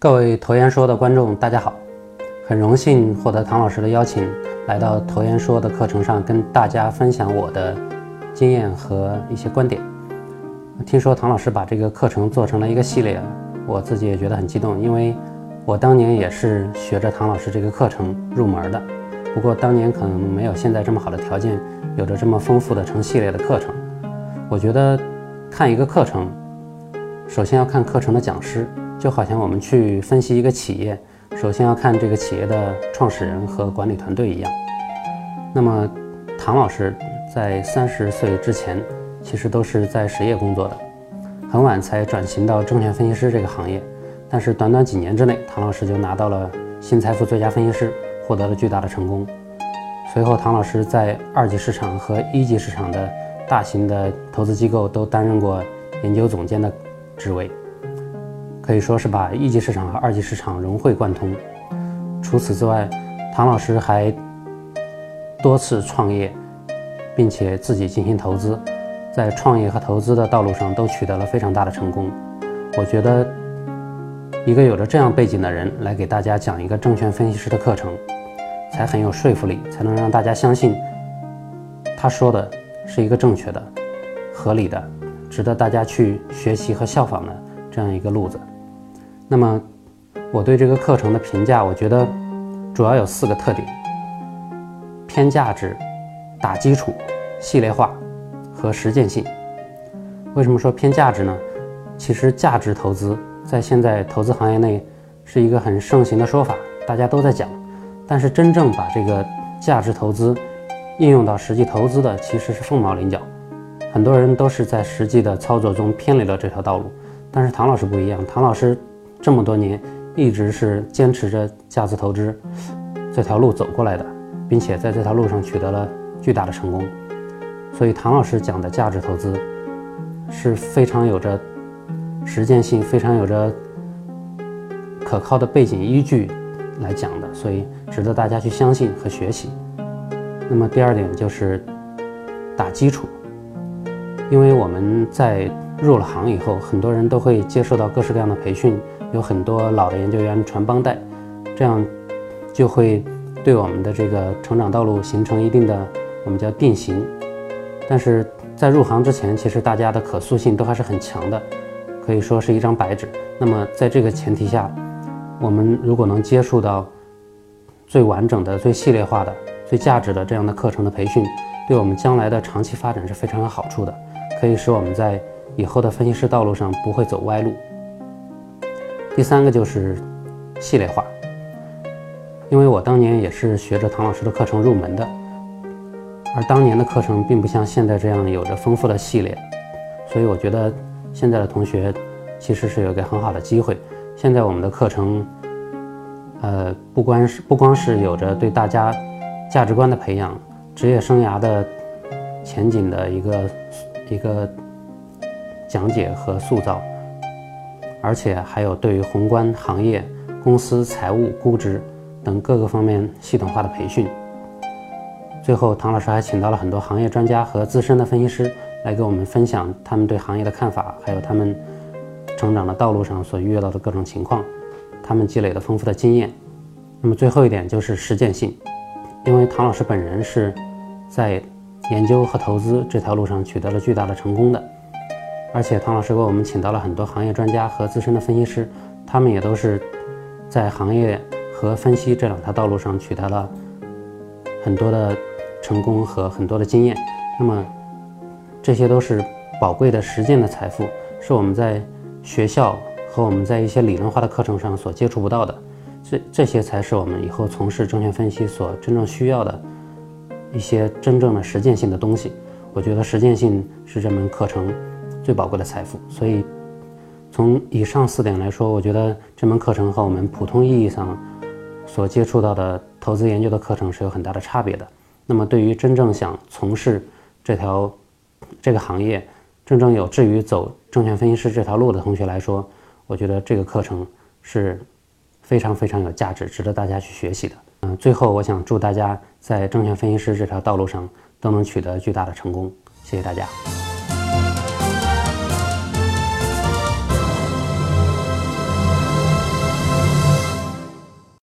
各位投研说的观众，大家好，很荣幸获得唐老师的邀请，来到投研说的课程上，跟大家分享我的经验和一些观点。听说唐老师把这个课程做成了一个系列，我自己也觉得很激动，因为我当年也是学着唐老师这个课程入门的。不过当年可能没有现在这么好的条件，有着这么丰富的成系列的课程。我觉得看一个课程，首先要看课程的讲师，就好像我们去分析一个企业，首先要看这个企业的创始人和管理团队一样。那么唐老师在三十岁之前，其实都是在实业工作的，很晚才转型到证券分析师这个行业。但是短短几年之内，唐老师就拿到了新财富最佳分析师。获得了巨大的成功。随后，唐老师在二级市场和一级市场的大型的投资机构都担任过研究总监的职位，可以说是把一级市场和二级市场融会贯通。除此之外，唐老师还多次创业，并且自己进行投资，在创业和投资的道路上都取得了非常大的成功。我觉得，一个有着这样背景的人来给大家讲一个证券分析师的课程。才很有说服力，才能让大家相信他说的是一个正确的、合理的、值得大家去学习和效仿的这样一个路子。那么，我对这个课程的评价，我觉得主要有四个特点：偏价值、打基础、系列化和实践性。为什么说偏价值呢？其实价值投资在现在投资行业内是一个很盛行的说法，大家都在讲。但是真正把这个价值投资应用到实际投资的，其实是凤毛麟角。很多人都是在实际的操作中偏离了这条道路。但是唐老师不一样，唐老师这么多年一直是坚持着价值投资这条路走过来的，并且在这条路上取得了巨大的成功。所以唐老师讲的价值投资是非常有着实践性、非常有着可靠的背景依据。来讲的，所以值得大家去相信和学习。那么第二点就是打基础，因为我们在入了行以后，很多人都会接受到各式各样的培训，有很多老的研究员传帮带，这样就会对我们的这个成长道路形成一定的我们叫定型。但是在入行之前，其实大家的可塑性都还是很强的，可以说是一张白纸。那么在这个前提下，我们如果能接触到最完整的、最系列化的、最价值的这样的课程的培训，对我们将来的长期发展是非常有好处的，可以使我们在以后的分析师道路上不会走歪路。第三个就是系列化，因为我当年也是学着唐老师的课程入门的，而当年的课程并不像现在这样有着丰富的系列，所以我觉得现在的同学其实是有一个很好的机会。现在我们的课程，呃，不光是不光是有着对大家价值观的培养、职业生涯的前景的一个一个讲解和塑造，而且还有对于宏观行业、公司财务估值等各个方面系统化的培训。最后，唐老师还请到了很多行业专家和资深的分析师来给我们分享他们对行业的看法，还有他们。成长的道路上所遇到的各种情况，他们积累的丰富的经验。那么最后一点就是实践性，因为唐老师本人是在研究和投资这条路上取得了巨大的成功的，而且唐老师给我们请到了很多行业专家和资深的分析师，他们也都是在行业和分析这两条道路上取得了很多的成功和很多的经验。那么这些都是宝贵的实践的财富，是我们在。学校和我们在一些理论化的课程上所接触不到的，这这些才是我们以后从事证券分析所真正需要的一些真正的实践性的东西。我觉得实践性是这门课程最宝贵的财富。所以，从以上四点来说，我觉得这门课程和我们普通意义上所接触到的投资研究的课程是有很大的差别的。那么，对于真正想从事这条这个行业，真正有志于走证券分析师这条路的同学来说，我觉得这个课程是非常非常有价值，值得大家去学习的。嗯，最后我想祝大家在证券分析师这条道路上都能取得巨大的成功。谢谢大家。